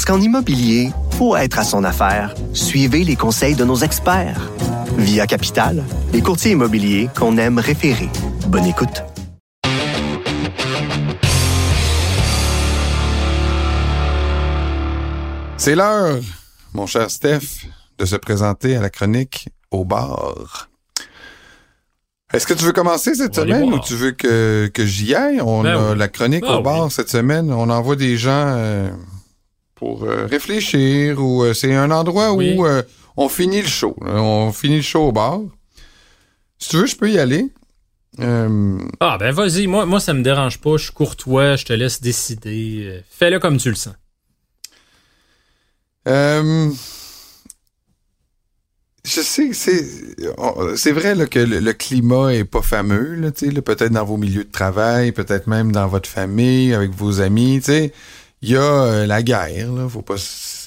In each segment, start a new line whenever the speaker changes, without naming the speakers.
Parce qu'en immobilier, pour être à son affaire, suivez les conseils de nos experts. Via Capital, les courtiers immobiliers qu'on aime référer. Bonne écoute.
C'est l'heure, mon cher Steph, de se présenter à la chronique au bar. Est-ce que tu veux commencer cette
On
semaine ou tu veux que, que j'y aille? On
Ben
a
oui.
la chronique
Ah
au bar cette semaine. On envoie des gens euh, pour euh, réfléchir ou euh, c'est un endroit
Oui.
où euh, on finit le show. là. On finit le show au bar. Si tu veux, je peux y aller.
Ah, ben vas-y, moi, moi ça me dérange pas, je suis courtois, je te laisse décider. Fais-le comme tu le sens.
Je sais que c'est c'est vrai là, que le, le climat est pas fameux là, là, peut-être dans vos milieux de travail, peut-être même dans votre famille, avec vos amis, tu sais. Il y a euh, la guerre, là, faut pas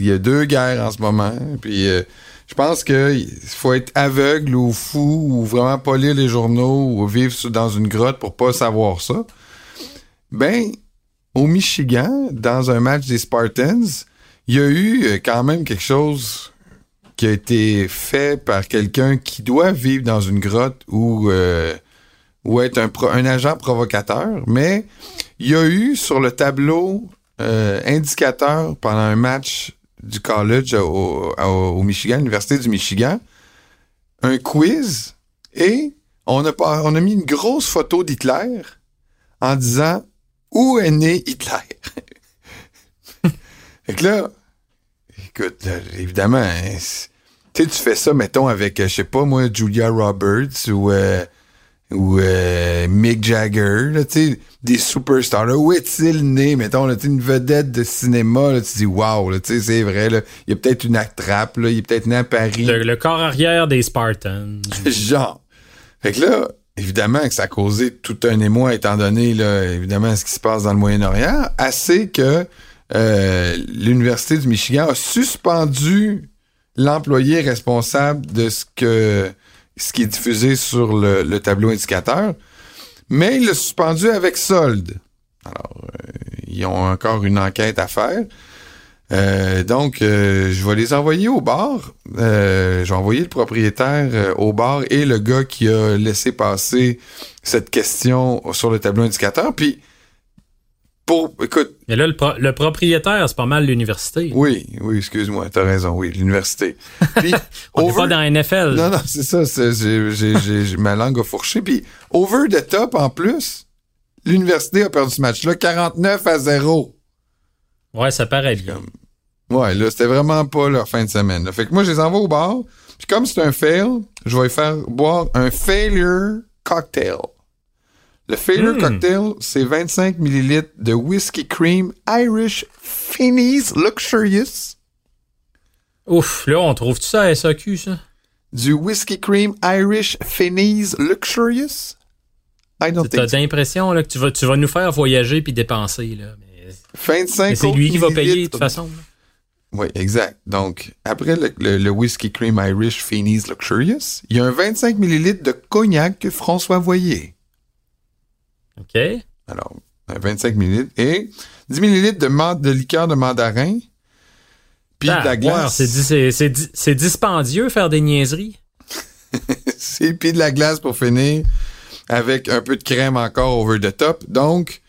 il y a deux guerres en ce moment, puis euh, je pense que il faut être aveugle ou fou ou vraiment pas lire les journaux ou vivre dans une grotte pour pas savoir ça. Ben au Michigan, dans un match des Spartans, il y a eu euh, quand même quelque chose qui a été fait par quelqu'un qui doit vivre dans une grotte ou, être un, un agent provocateur, mais il y a eu sur le tableau euh, indicateur pendant un match du college au, Michigan, l'Université du Michigan, un quiz et on a, mis une grosse photo d'Hitler en disant où est né Hitler? fait que là, écoute, évidemment, hein, tu fais ça, mettons, avec, euh, je sais pas moi, Julia Roberts ou, euh, ou euh, Mick Jagger, là, tu sais, des superstars. Là, où est-il né, mettons, là, une vedette de cinéma, là, tu dis, wow, là, tu sais, c'est vrai, là, il y a peut-être une attrape, là, il est peut-être né à Paris.
Le, le corps arrière des Spartans.
Genre. Fait que là, évidemment que ça a causé tout un émoi, étant donné, là, évidemment, ce qui se passe dans le Moyen-Orient, assez que euh, l'Université du Michigan a suspendu l'employé responsable de ce que ce qui est diffusé sur le, le tableau indicateur, mais il l'a suspendu avec solde. Alors, euh, ils ont encore une enquête à faire. Euh, donc, euh, je vais les envoyer au bar. Euh, je vais envoyer le propriétaire euh, au bar et le gars qui a laissé passer cette question sur le tableau indicateur. Puis, pour, écoute,
Mais là, le, pro- le propriétaire, c'est pas mal l'université.
oui, oui, excuse-moi, t'as raison, oui, l'université. Puis,
On
over-
pas dans la NFL.
non, non, c'est ça, j'ai, ma langue a fourché. Puis, over the top, en plus, l'université a perdu ce match-là 49 à 0.
Ouais, ça paraît bien.
Ouais, là, c'était vraiment pas leur fin de semaine. là. Fait que moi, je les envoie au bar. Puis comme c'est un fail, je vais faire boire un failure cocktail. Le failure
Hmm.
cocktail, c'est 25 millilitres de whiskey cream Irish Finney's Luxurious.
Ouf, là, on trouve tout ça à SAQ, ça?
Du whiskey cream Irish Finney's Luxurious? I don't
T'as l'impression que tu vas, tu vas nous faire voyager puis dépenser. Là. Mais,
25
mais c'est lui qui va payer de toute façon. là.
Oui, exact. Donc, après le, le, le whisky cream Irish Finney's Luxurious, il y a un 25 millilitres de cognac que François Voyer.
OK?
Alors, un 25 millilitres et 10 millilitres de, de liqueur de mandarin, puis de
Ah,
la
ouais,
glace.
c'est di- c'est- c'est di- c'est dispendieux faire des niaiseries.
C'est puis de la glace pour finir, avec un peu de crème encore over the top. Donc,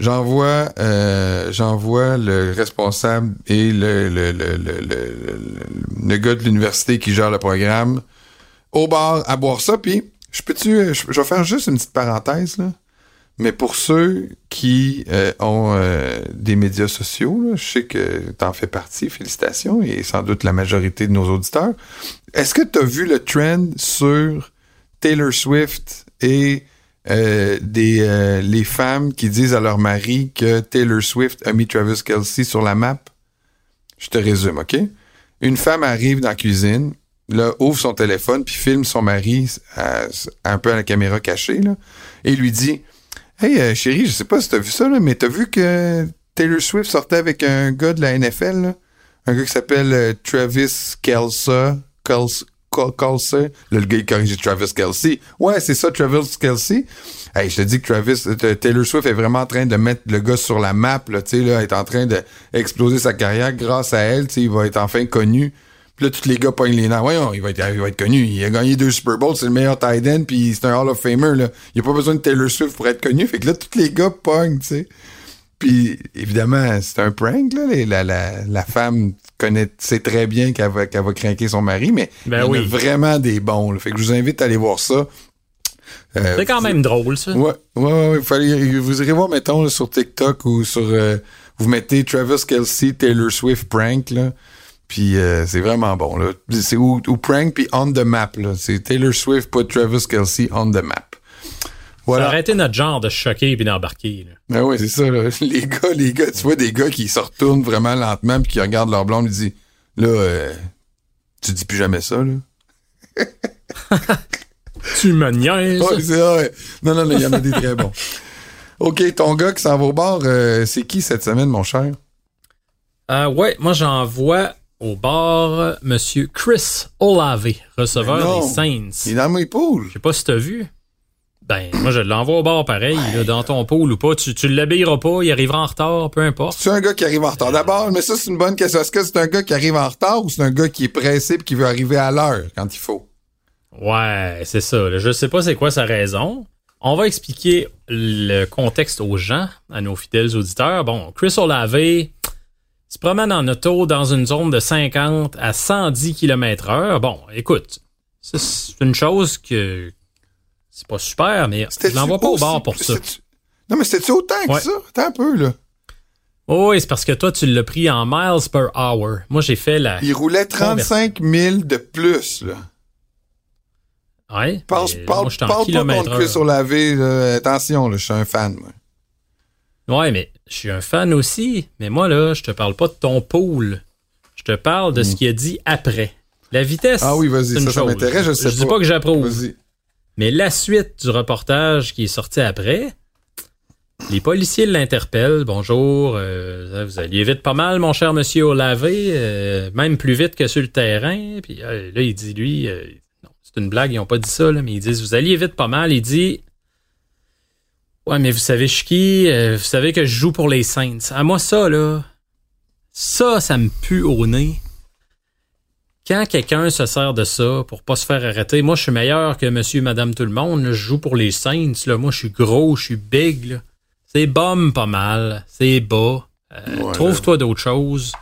j'envoie euh, j'envoie le responsable et le, le, le, le, le, le- le gars de l'université qui gère le programme au bar à boire ça. Puis, je peux-tu, je, je vais faire juste une petite parenthèse, là. Mais pour ceux qui euh, ont euh, des médias sociaux, je sais que t'en fais partie, félicitations, et sans doute la majorité de nos auditeurs. Est-ce que tu as vu le trend sur Taylor Swift et euh, des les femmes qui disent à leur mari que Taylor Swift a mis Travis Kelsey sur la map? Je te résume, OK? Une femme arrive dans la cuisine, là, ouvre son téléphone, puis filme son mari un peu à la caméra cachée, là, et lui dit Hey, euh, chérie, je sais pas si t'as vu ça, mais t'as vu que Taylor Swift sortait avec un gars de la NFL? Un gars qui s'appelle euh, Travis Kelce. Kelce. Kel- Kelce. Là, le gars, il corrige Travis Kelsey. Ouais, c'est ça, Travis Kelsey. Hey, je te dis que Travis, euh, Taylor Swift est vraiment en train de mettre le gars sur la map, tu sais, là, est en train d'exploser sa carrière grâce à elle, tu sais, il va être enfin connu. Puis là, tous les gars pognent les nerfs. Voyons, il va être, il va être connu. Il a gagné deux Super Bowls, c'est le meilleur tight end, puis c'est un Hall of Famer, là. Il n'y a pas besoin de Taylor Swift pour être connu. Fait que là, tous les gars pognent, tu sais. Puis, évidemment, c'est un prank, là. La, la, la femme connaît, sait très bien qu'elle va, qu'elle va craquer son mari, mais
Ben
il y en a vraiment des bons, là. Fait que je vous invite à aller voir ça. Euh,
C'est quand même drôle, ça.
Ouais, ouais, ouais, ouais. Fallait, vous irez voir, mettons, là, sur TikTok ou sur. euh, vous mettez Travis Kelsey, Taylor Swift prank, là. Puis euh, c'est vraiment bon, là. C'est ou, ou prank, puis on the map, là. C'est Taylor Swift, pas Travis Kelsey, on the map.
Ça
Voilà.
aurait été notre genre de choquer et d'embarquer. là.
Ben ouais, c'est ça, là. Les gars, les gars, tu vois des gars qui se retournent vraiment lentement puis qui regardent leur blonde et disent Là, euh, tu dis plus jamais ça, là.
Tu me niaises.
Ouais, c'est vrai. Non, non, non, il y en a des très bons. OK, ton gars qui s'en va au bar, euh, c'est qui cette semaine, mon cher?
Euh, ouais, moi j'envoie au bar Monsieur Chris Olave, receveur des Saints.
Il est dans mes poules.
Je sais pas si t'as vu. Ben, moi je l'envoie au bar pareil, là, dans ton pool ou pas. Tu, tu l'habilleras pas, il arrivera en retard, peu importe.
C'est un gars qui arrive en retard. D'abord, mais ça, c'est une bonne question. Est-ce que c'est un gars qui arrive en retard ou c'est un gars qui est pressé et qui veut arriver à l'heure quand il faut?
Ouais, c'est ça. là. Je sais pas c'est quoi sa raison. On va expliquer le contexte aux gens, à nos fidèles auditeurs. Bon, Chris Olave se promène en auto dans une zone de 50 à 110 km heure. Bon, écoute, c'est une chose que c'est pas super, mais je l'envoie pas au bar pour ça.
Non, mais c'était-tu autant que
Ouais.
ça? Attends un peu, là.
Oh, oui, c'est parce que toi, tu l'as pris en miles per hour. Moi, j'ai fait la...
Il roulait 35 000 de plus, là.
Ouais,
Pense, parle,
moi, en
parle pas contre Chris
heure.
Olavé. là. Attention, là, je suis un fan, moi.
Ouais, mais je suis un fan aussi. Mais moi, là, je te parle pas de ton pool. Je te parle de ce qu'il a dit après. La vitesse.
Ah oui, vas-y, ça, ça m'intéresse, je sais
Je dis
pas.
pas que j'approuve.
Vas-y.
Mais la suite du reportage qui est sorti après, les policiers l'interpellent. Bonjour, euh, vous alliez vite pas mal, mon cher monsieur Olavé, euh, même plus vite que sur le terrain. Puis euh, là, il dit, lui, euh, non, c'est une blague, ils ont pas dit ça, là, mais ils disent, vous alliez vite pas mal. Il dit, ouais, mais vous savez, je suis qui? Euh, vous savez que je joue pour les Saints. À moi, ça, là, ça, ça me pue au nez quand quelqu'un se sert de ça pour pas se faire arrêter, moi je suis meilleur que monsieur, madame, tout le monde. là. je joue pour les Saints. Là. Moi je suis gros, je suis big. là. C'est bum pas mal. C'est bas. Euh,
Ouais,
Trouve-toi d'autres choses.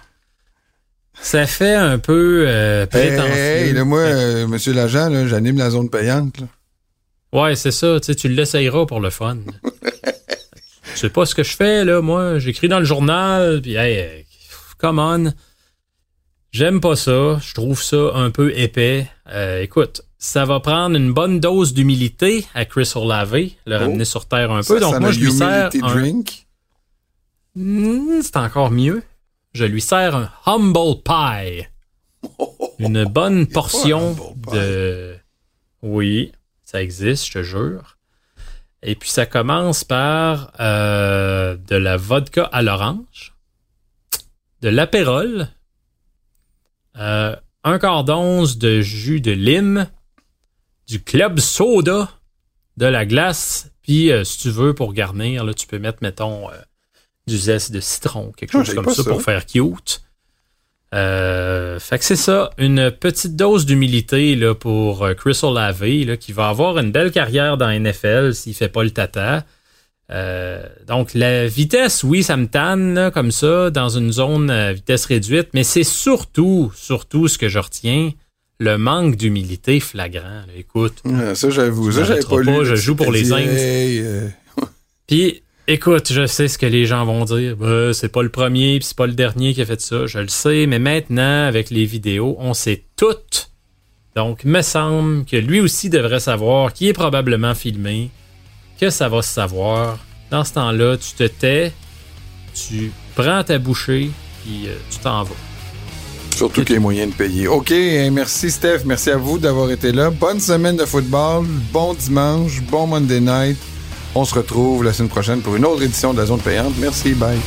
Ça fait un peu euh,
Hey,
prétentieux.
hey, là, moi, euh, monsieur l'agent, là, j'anime la zone payante, là.
Ouais, c'est ça. Tu sais, tu l'essayeras pour le fun. Je sais pas ce que je fais, là. Moi, j'écris dans le journal, puis hey, come on. J'aime pas ça. Je trouve ça un peu épais. Euh, écoute, ça va prendre une bonne dose d'humilité à Chris Olave, le ramener sur terre un peu. Donc
ça
moi, je lui sers
humility
un...
drink.
Hmm, c'est encore mieux. Je lui sers un humble pie. Une bonne portion de... Oui, ça existe, je te jure. Et puis ça commence par euh, de la vodka à l'orange, de l'apérole, euh, un quart d'once de jus de lime, du club soda, de la glace, puis euh, si tu veux pour garnir, là, tu peux mettre, mettons, du zeste de citron, quelque
Ah,
chose comme ça,
ça.
pour faire cute. Euh, fait que c'est ça, une petite dose d'humilité là, pour euh, Chris Olave, là, qui va avoir une belle carrière dans la NFL s'il fait pas le tata. Euh, donc la vitesse, oui, ça me tanne là, comme ça, dans une zone à vitesse réduite, mais c'est surtout, surtout ce que je retiens, le manque d'humilité flagrant. là. Écoute,
ça, j'avoue. Ça, j'avais pas
pas,
lu.
je joue pour les
hey, euh,
Puis, écoute, je sais ce que les gens vont dire. Euh, c'est pas le premier, puis c'est pas le dernier qui a fait ça. Je le sais, mais maintenant, avec les vidéos, on sait tout. Donc, me semble que lui aussi devrait savoir qui est probablement filmé, que ça va se savoir. Dans ce temps-là, tu te tais, tu prends ta bouchée, puis euh, tu t'en vas.
Surtout qu'il y a moyen de payer. OK, hein, merci Steph, merci à vous d'avoir été là. Bonne semaine de football, bon dimanche, bon Monday night. On se retrouve la semaine prochaine pour une autre édition de la zone payante. Merci, bye.